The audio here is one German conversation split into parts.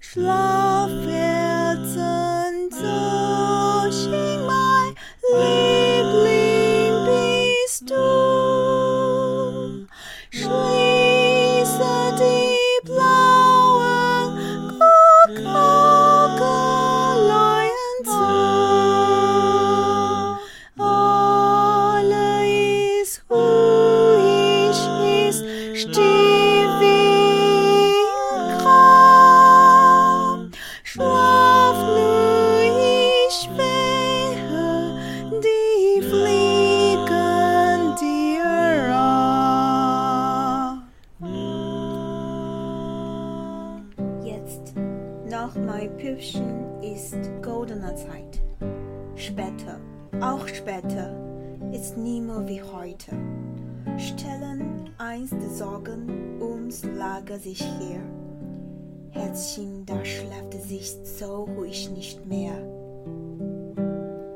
Schlaf, Herzen, durch mein Liebling bist du. Schließe die blauen Glockenleuen zu. Alle ist ruhig, nach mein Püppchen, ist goldener Zeit. Später, auch später, ist nimmer wie heute. Stellen einst Sorgen ums Lager sich her. Herzchen, da schläft sich so ruhig nicht mehr.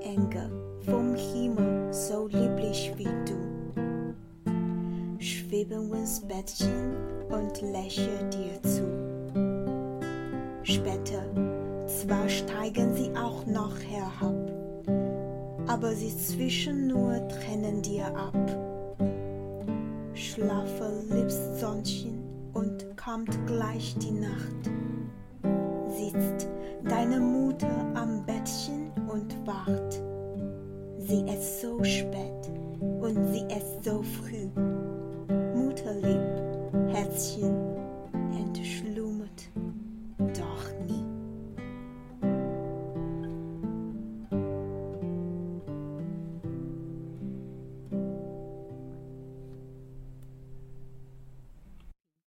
Engel vom Himmel, so lieblich wie du, schweben ins Bettchen und lächeln dir zu. Später, zwar steigen sie auch noch herab, aber sie zwischen nur Tränen dir ab. Schlafe, liebes Sonnchen, und kommt gleich die Nacht. Sitzt deine Mutter am Bettchen und wacht. Sie ist so spät und sie ist so früh. Mutterlieb, Herzchen,